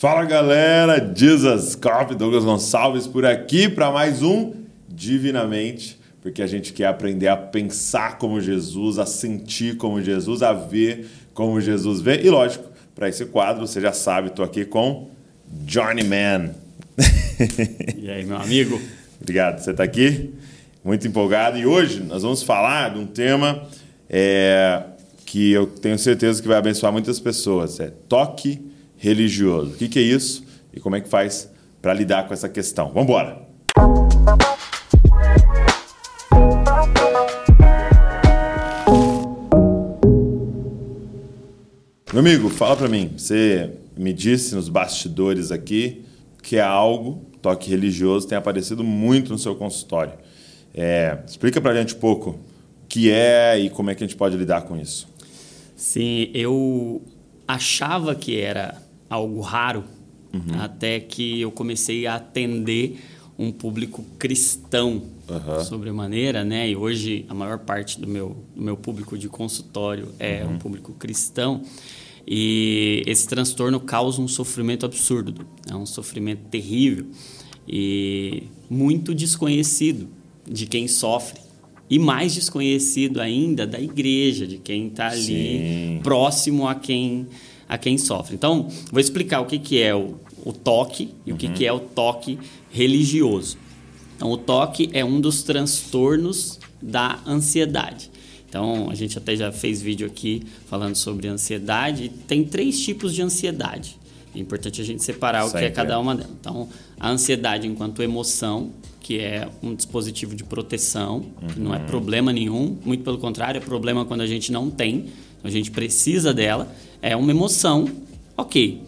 Fala galera, Jesus Cop, Douglas Gonçalves por aqui para mais um Divinamente, porque a gente quer aprender a pensar como Jesus, a sentir como Jesus, a ver como Jesus vê. E lógico, para esse quadro, você já sabe, estou aqui com Johnny Man. E aí, meu amigo? Obrigado, você está aqui? Muito empolgado. E hoje nós vamos falar de um tema é, que eu tenho certeza que vai abençoar muitas pessoas. É toque religioso. O que, que é isso e como é que faz para lidar com essa questão? Vamos embora! Meu amigo, fala para mim. Você me disse nos bastidores aqui que é algo, toque religioso, tem aparecido muito no seu consultório. É, explica para a gente um pouco o que é e como é que a gente pode lidar com isso. Sim, eu achava que era algo raro, uhum. até que eu comecei a atender um público cristão uhum. sobremaneira, né? E hoje a maior parte do meu, do meu público de consultório é uhum. um público cristão. E esse transtorno causa um sofrimento absurdo, é um sofrimento terrível e muito desconhecido de quem sofre e mais desconhecido ainda da igreja, de quem está ali Sim. próximo a quem a quem sofre. Então, vou explicar o que, que é o, o toque e uhum. o que, que é o toque religioso. Então, o toque é um dos transtornos da ansiedade. Então, a gente até já fez vídeo aqui falando sobre ansiedade. Tem três tipos de ansiedade. É importante a gente separar Sempre. o que é cada uma delas. Então, a ansiedade enquanto emoção, que é um dispositivo de proteção, uhum. que não é uhum. problema nenhum, muito pelo contrário, é problema quando a gente não tem, então a gente precisa dela é uma emoção, ok.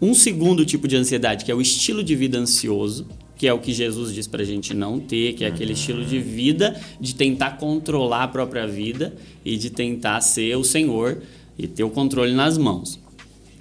Um segundo tipo de ansiedade, que é o estilo de vida ansioso, que é o que Jesus diz para a gente não ter, que é aquele uhum. estilo de vida de tentar controlar a própria vida e de tentar ser o Senhor e ter o controle nas mãos.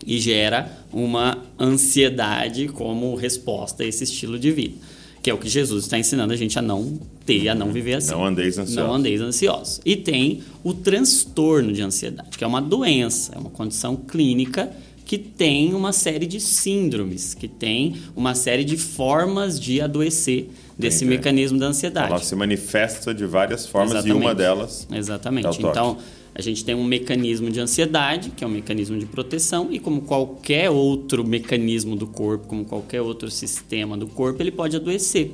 E gera uma ansiedade como resposta a esse estilo de vida que é o que Jesus está ensinando a gente a não ter, a não viver assim. Não andeis ansiosos. Não andeis ansiosos. E tem o transtorno de ansiedade, que é uma doença, é uma condição clínica que tem uma série de síndromes, que tem uma série de formas de adoecer desse Entendi. mecanismo da ansiedade. Ela se manifesta de várias formas Exatamente. e uma delas. Exatamente. É então, a gente tem um mecanismo de ansiedade, que é um mecanismo de proteção, e como qualquer outro mecanismo do corpo, como qualquer outro sistema do corpo, ele pode adoecer,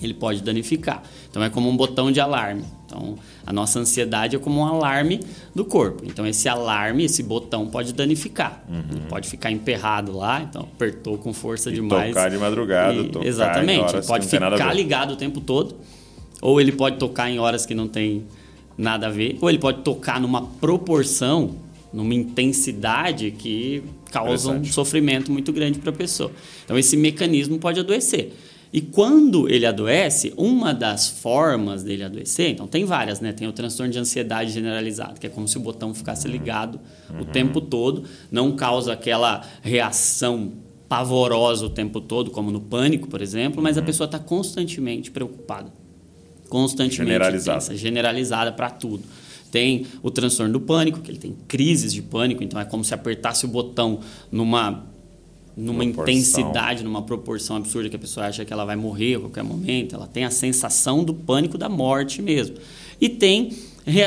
ele pode danificar. Então é como um botão de alarme. Então a nossa ansiedade é como um alarme do corpo. Então esse alarme, esse botão pode danificar. Uhum. Pode ficar emperrado lá, então apertou com força e demais. Tocar de madrugada, e, tocar Exatamente. Ele pode ficar ligado o tempo todo, ou ele pode tocar em horas que não tem nada a ver, ou ele pode tocar numa proporção, numa intensidade que causa um sofrimento muito grande para a pessoa. Então esse mecanismo pode adoecer. E quando ele adoece, uma das formas dele adoecer, então tem várias, né? Tem o transtorno de ansiedade generalizado, que é como se o botão ficasse uhum. ligado uhum. o tempo todo, não causa aquela reação pavorosa o tempo todo, como no pânico, por exemplo, mas uhum. a pessoa está constantemente preocupada constantemente generalizada, tensa, generalizada para tudo. Tem o transtorno do pânico, que ele tem crises de pânico, então é como se apertasse o botão numa numa proporção. intensidade, numa proporção absurda que a pessoa acha que ela vai morrer a qualquer momento, ela tem a sensação do pânico da morte mesmo. E tem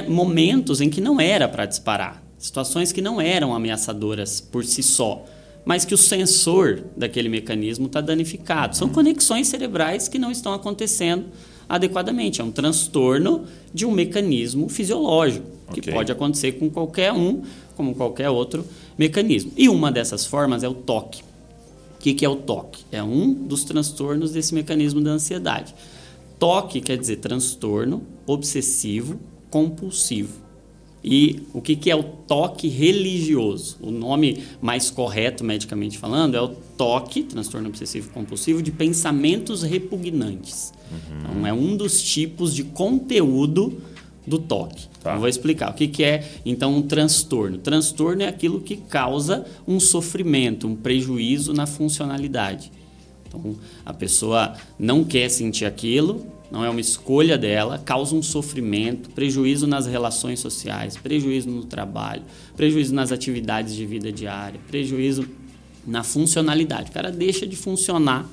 momentos em que não era para disparar, situações que não eram ameaçadoras por si só, mas que o sensor daquele mecanismo está danificado. São conexões cerebrais que não estão acontecendo adequadamente. É um transtorno de um mecanismo fisiológico, okay. que pode acontecer com qualquer um, como qualquer outro mecanismo. E uma dessas formas é o toque. O que, que é o toque? É um dos transtornos desse mecanismo da ansiedade. Toque quer dizer transtorno obsessivo compulsivo. E o que, que é o toque religioso? O nome mais correto, medicamente falando, é o toque, transtorno obsessivo compulsivo, de pensamentos repugnantes. Uhum. Então, é um dos tipos de conteúdo do toque. Tá. vou explicar. O que, que é, então, um transtorno? Transtorno é aquilo que causa um sofrimento, um prejuízo na funcionalidade. Então, a pessoa não quer sentir aquilo, não é uma escolha dela, causa um sofrimento, prejuízo nas relações sociais, prejuízo no trabalho, prejuízo nas atividades de vida diária, prejuízo na funcionalidade. O cara deixa de funcionar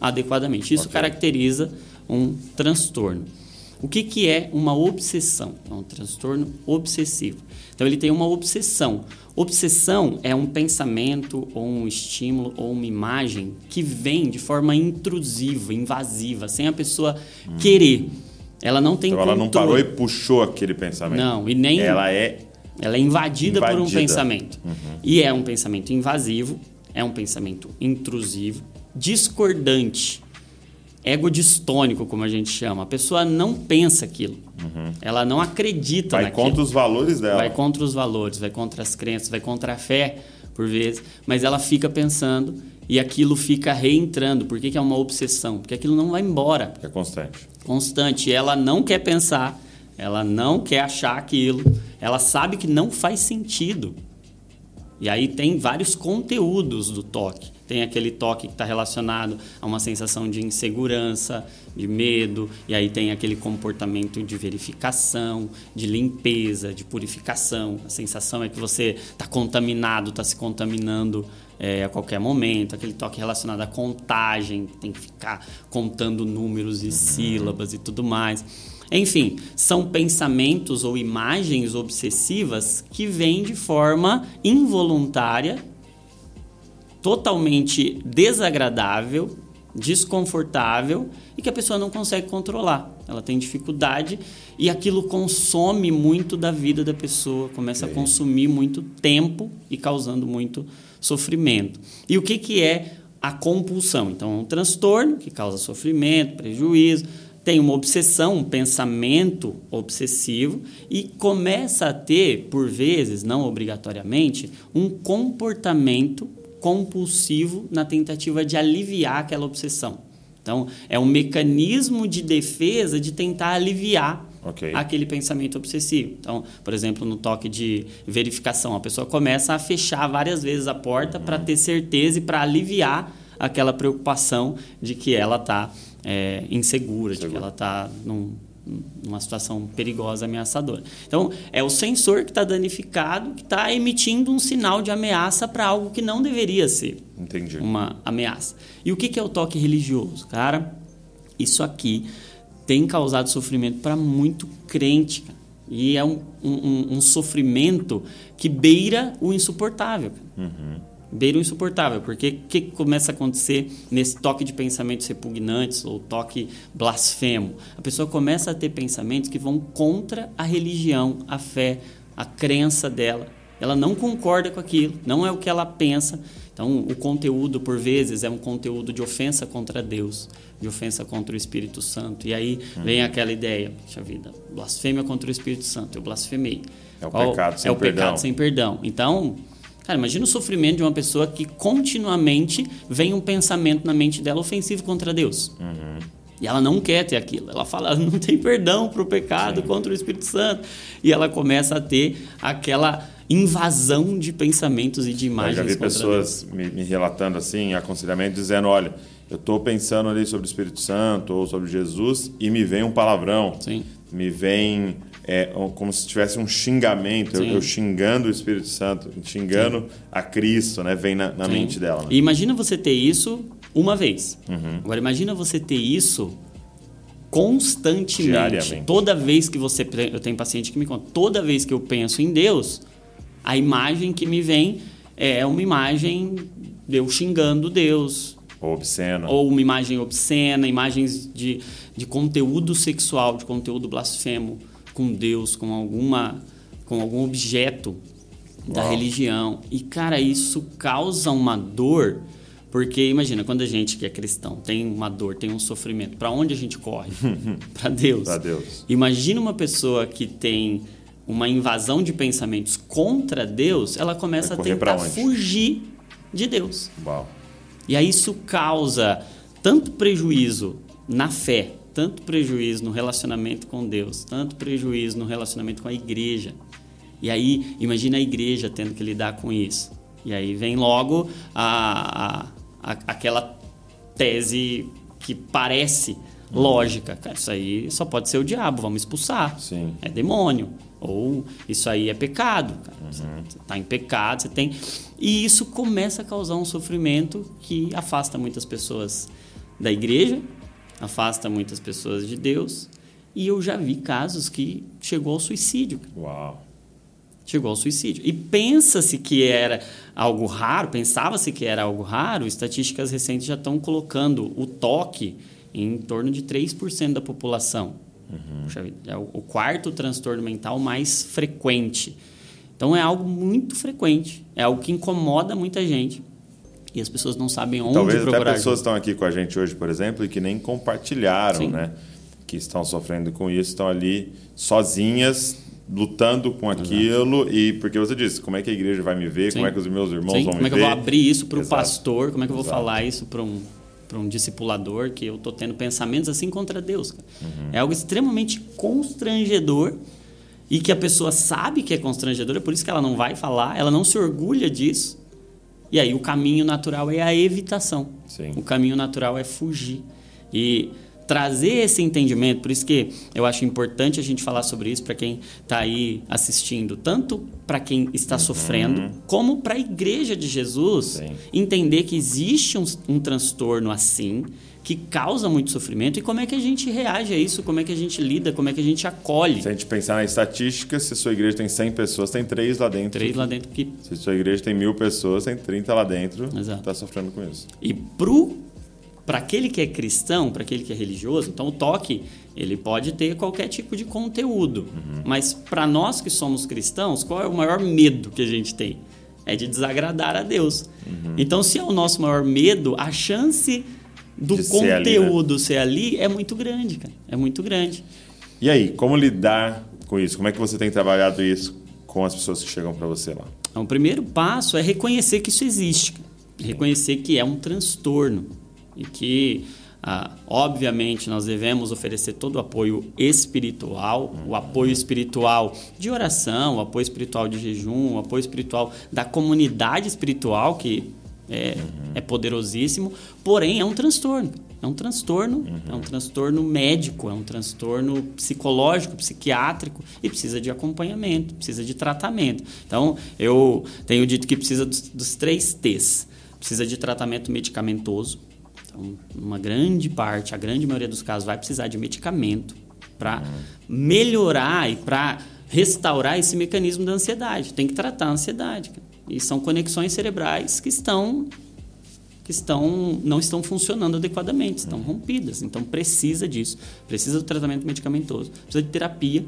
adequadamente. Isso Ok. caracteriza um transtorno. O que, que é uma obsessão? É um transtorno obsessivo. Então, ele tem uma obsessão. Obsessão é um pensamento, ou um estímulo, ou uma imagem que vem de forma intrusiva, invasiva, sem a pessoa querer. Ela não tem Então ela não controle. parou e puxou aquele pensamento. Não, e nem- Ela é. Ela é invadida, por um Invadida. pensamento. E é um pensamento invasivo, é um pensamento intrusivo, discordante, egodistônico, como a gente chama. A pessoa não pensa aquilo. Ela não acredita Vai naquilo. contra os valores dela. Vai contra os valores, vai contra as crenças, vai contra a fé, por vezes. Mas ela fica pensando e aquilo fica reentrando. Por que, que é uma obsessão? Porque aquilo não vai embora É constante. constante. Ela não quer pensar, ela não quer achar aquilo, ela sabe que não faz sentido. E aí tem vários conteúdos do toque. Tem aquele toque que está relacionado a uma sensação de insegurança, de medo, e aí tem aquele comportamento de verificação, de limpeza, de purificação. A sensação é que você está contaminado, está se contaminando é, a qualquer momento. Aquele toque relacionado à contagem, que tem que ficar contando números e sílabas e tudo mais. Enfim, são pensamentos ou imagens obsessivas que vêm de forma involuntária, totalmente desagradável, desconfortável e que a pessoa não consegue controlar. Ela tem dificuldade e aquilo consome muito da vida da pessoa, começa a consumir muito tempo e causando muito sofrimento. E o que, que é a compulsão? Então, é um transtorno que causa sofrimento, prejuízo, tem uma obsessão, um pensamento obsessivo e começa a ter, por vezes, não obrigatoriamente, um comportamento compulsivo na tentativa de aliviar aquela obsessão. Então, é um mecanismo de defesa de tentar aliviar Ok. aquele pensamento obsessivo. Então, por exemplo, no toque de verificação, a pessoa começa a fechar várias vezes a porta para ter certeza e para aliviar aquela preocupação de que ela está insegura, de que ela está numa situação perigosa, ameaçadora. Então, é o sensor que está danificado, que está emitindo um sinal de ameaça para algo que não deveria ser Entendi. uma ameaça. E o que que é o toque religioso? Cara, isso aqui tem causado sofrimento para muito crente. cara. E é um, um- um sofrimento que beira o insuportável. cara. Beira o insuportável, porque o que começa a acontecer nesse toque de pensamentos repugnantes ou toque blasfemo? A pessoa começa a ter pensamentos que vão contra a religião, a fé, a crença dela. Ela não concorda com aquilo, não é o que ela pensa. Então, o conteúdo, por vezes, é um conteúdo de ofensa contra Deus, de ofensa contra o Espírito Santo. E aí vem aquela ideia, puxa vida, blasfêmia contra o Espírito Santo, eu blasfemei. É o pecado sem é o perdão. pecado sem perdão. Então, cara, imagina o sofrimento de uma pessoa que continuamente vem um pensamento na mente dela ofensivo contra Deus. Uhum. E ela não quer ter aquilo. Ela fala, não tem perdão para o pecado contra o Espírito Santo. E ela começa a ter aquela invasão de pensamentos e de Eu imagens já vi pessoas me, me relatando assim, aconselhamento, dizendo: olha, eu estou pensando ali sobre o Espírito Santo ou sobre Jesus e me vem um palavrão. Sim. Me vem é, como se tivesse um xingamento, eu, Sim. eu xingando o Espírito Santo, xingando a Cristo, né? Vem na, na Sim. mente dela. né? E imagina você ter isso uma vez. Uhum. Agora imagina você ter isso constantemente. Toda vez que você. Eu tenho paciente que me conta, toda vez que eu penso em Deus, a imagem que me vem é uma imagem de eu xingando Deus. Ou obsceno. Ou uma imagem obscena, imagens de, de conteúdo sexual, de conteúdo blasfemo com Deus, com alguma com algum objeto da Uau. religião. E cara, isso causa uma dor, porque imagina, quando a gente que é cristão tem uma dor, tem um sofrimento, para onde a gente corre? para Deus. Pra Deus. Imagina uma pessoa que tem uma invasão de pensamentos contra Deus, ela começa a tentar fugir de Deus. Uau. E aí isso causa tanto prejuízo na fé, tanto prejuízo no relacionamento com Deus, tanto prejuízo no relacionamento com a igreja. E aí, imagina a igreja tendo que lidar com isso. E aí vem logo a, a- a- aquela tese que parece lógica. Cara, isso aí só pode ser o diabo, vamos expulsar. Sim. É demônio. Ou isso aí é pecado. Cara. Você está em pecado, você tem. E isso começa a causar um sofrimento que afasta muitas pessoas da igreja, afasta muitas pessoas de Deus. E eu já vi casos que chegou ao suicídio. Uau. Chegou ao suicídio. E pensa-se que era algo raro, pensava-se que era algo raro, estatísticas recentes já estão colocando o toque em torno de 3% da população. Uhum. É o quarto transtorno mental mais frequente. Então é algo muito frequente, é algo que incomoda muita gente. E as pessoas não sabem onde Talvez procurar. Talvez até pessoas estão aqui com a gente hoje, por exemplo, e que nem compartilharam, Sim. né? Que estão sofrendo com isso, estão ali sozinhas, lutando com aquilo Exato. e porque você disse como é que a igreja vai me ver Sim. como é que os meus irmãos Sim. vão como me ver como é que eu vou abrir isso para o pastor como é que eu vou Exato. falar isso para um para um discipulador que eu tô tendo pensamentos assim contra Deus uhum. é algo extremamente constrangedor e que a pessoa sabe que é constrangedor é por isso que ela não vai falar ela não se orgulha disso e aí o caminho natural é a evitação Sim. o caminho natural é fugir e trazer esse entendimento. Por isso que eu acho importante a gente falar sobre isso para quem está aí assistindo, tanto para quem está uhum. sofrendo, como para a igreja de Jesus, Sim. entender que existe um, um, transtorno assim, que causa muito sofrimento, e como é que a gente reage a isso, como é que a gente lida, como é que a gente acolhe. Se a gente pensar na estatística, se sua igreja tem 100 pessoas, tem 3 lá dentro. 3 lá dentro que... Se a sua igreja tem mil pessoas, tem 30 lá dentro está sofrendo com isso. E pro para aquele que é cristão, para aquele que é religioso, então o toque ele pode ter qualquer tipo de conteúdo. Uhum. Mas para nós que somos cristãos, qual é o maior medo que a gente tem? É de desagradar a Deus. Uhum. Então, se é o nosso maior medo, a chance do De ser ali, conteúdo né? ser ali é muito grande, cara. É muito grande. E aí, como lidar com isso? Como é que você tem trabalhado isso com as pessoas que chegam para você lá? Então, o primeiro passo é reconhecer que isso existe. Reconhecer que é um transtorno e que, ah, obviamente, nós devemos oferecer todo o apoio espiritual, o apoio espiritual de oração, o apoio espiritual de jejum, o apoio espiritual da comunidade espiritual, que é, uhum. é poderosíssimo, porém é um transtorno. É um transtorno, uhum. é um transtorno médico, é um transtorno psicológico, psiquiátrico e precisa de acompanhamento, precisa de tratamento. Então, eu tenho dito que precisa dos, dos três T's. Precisa de tratamento medicamentoso, então, uma grande parte, a grande maioria dos casos, vai precisar de medicamento para melhorar e para restaurar esse mecanismo da ansiedade. Tem que tratar a ansiedade. E são conexões cerebrais que estão que estão não estão funcionando adequadamente, estão rompidas. Então precisa disso, precisa do tratamento medicamentoso, precisa de terapia,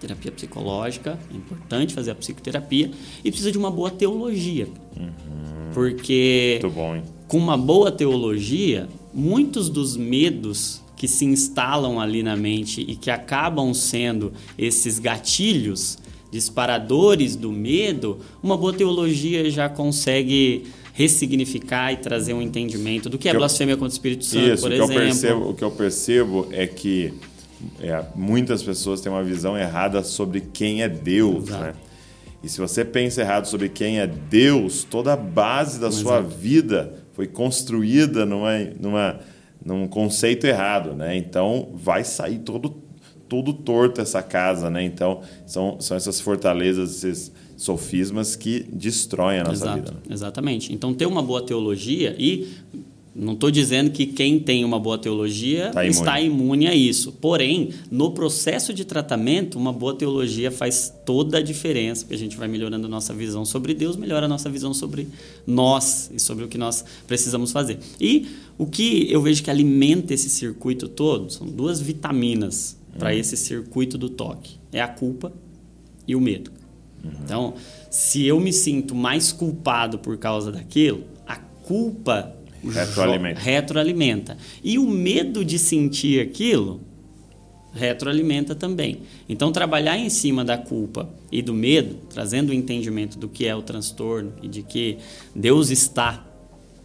terapia psicológica, é importante fazer a psicoterapia e precisa de uma boa teologia. Uhum. Porque Muito bom, hein? com uma boa teologia, muitos dos medos que se instalam ali na mente e que acabam sendo esses gatilhos disparadores do medo, uma boa teologia já consegue ressignificar e trazer um entendimento do que é Que eu- blasfêmia contra o Espírito Santo, Isso, por o que, eu exemplo. percebo, o que eu percebo é que é, muitas pessoas têm uma visão errada sobre quem é Deus, Exato. né? E se você pensa errado sobre quem é Deus, toda a base da sua Exato. vida foi construída numa, numa, num conceito errado, né? Então vai sair todo todo torto essa casa, né? Então são, são essas fortalezas, esses sofismas que destroem a nossa Exato, vida. né? Exatamente. Então, ter uma boa teologia e não estou dizendo que quem tem uma boa teologia Tá imune. está imune a isso. Porém, no processo de tratamento, uma boa teologia faz toda a diferença, porque a gente vai melhorando a nossa visão sobre Deus, melhora a nossa visão sobre nós e sobre o que nós precisamos fazer. E o que eu vejo que alimenta esse circuito todo são duas vitaminas para Hum. esse circuito do toque: é a culpa e o medo. Uhum. Então, se eu me sinto mais culpado por causa daquilo, a culpa Retroalimenta. retroalimenta. E o medo de sentir aquilo retroalimenta também. Então, trabalhar em cima da culpa e do medo, trazendo o entendimento do que é o transtorno e de que Deus está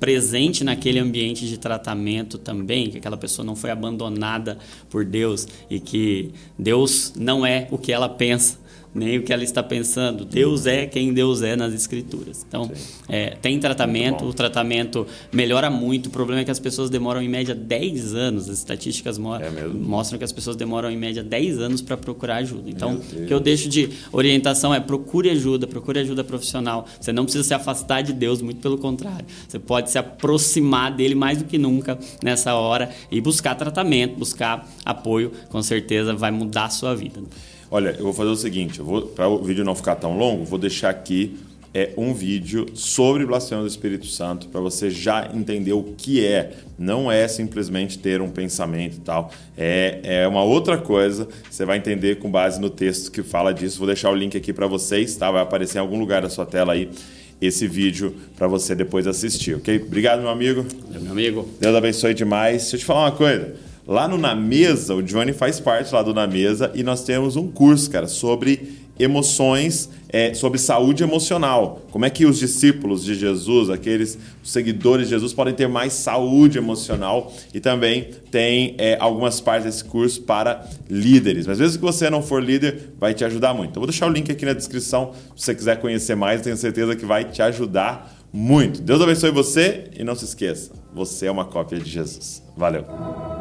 presente naquele ambiente de tratamento também, que aquela pessoa não foi abandonada por Deus e que Deus não é o que ela pensa. Nem o que ela está pensando. Deus é quem Deus é nas Escrituras. Então, é, tem tratamento, o tratamento melhora muito. O problema é que as pessoas demoram em média 10 anos. As estatísticas mo é mostram que as pessoas demoram em média 10 anos para procurar ajuda. Então, o que eu deixo de orientação é procure ajuda, procure ajuda profissional. Você não precisa se afastar de Deus, muito pelo contrário. Você pode se aproximar dele mais do que nunca nessa hora e buscar tratamento, buscar apoio, com certeza vai mudar a sua vida. Olha, eu vou fazer o seguinte, para o vídeo não ficar tão longo, vou deixar aqui é um vídeo sobre blasfêmia do Espírito Santo para você já entender o que é. Não é simplesmente ter um pensamento e tal. É, é uma outra coisa. Você vai entender com base no texto que fala disso. Vou deixar o link aqui para vocês, tá? Vai aparecer em algum lugar da sua tela aí esse vídeo para você depois assistir, ok? Obrigado, meu amigo. Meu amigo. Deus abençoe demais. Deixa eu te falar uma coisa. Lá no Na Mesa, o Johnny faz parte lá do Na Mesa e nós temos um curso, cara, sobre emoções, é, sobre saúde emocional. Como é que os discípulos de Jesus, aqueles seguidores de Jesus, podem ter mais saúde emocional e também tem é, algumas partes desse curso para líderes. Mas mesmo que você não for líder, vai te ajudar muito. Então, vou deixar o link aqui na descrição se você quiser conhecer mais, tenho certeza que vai te ajudar muito. Deus abençoe você e não se esqueça, você é uma cópia de Jesus. Valeu!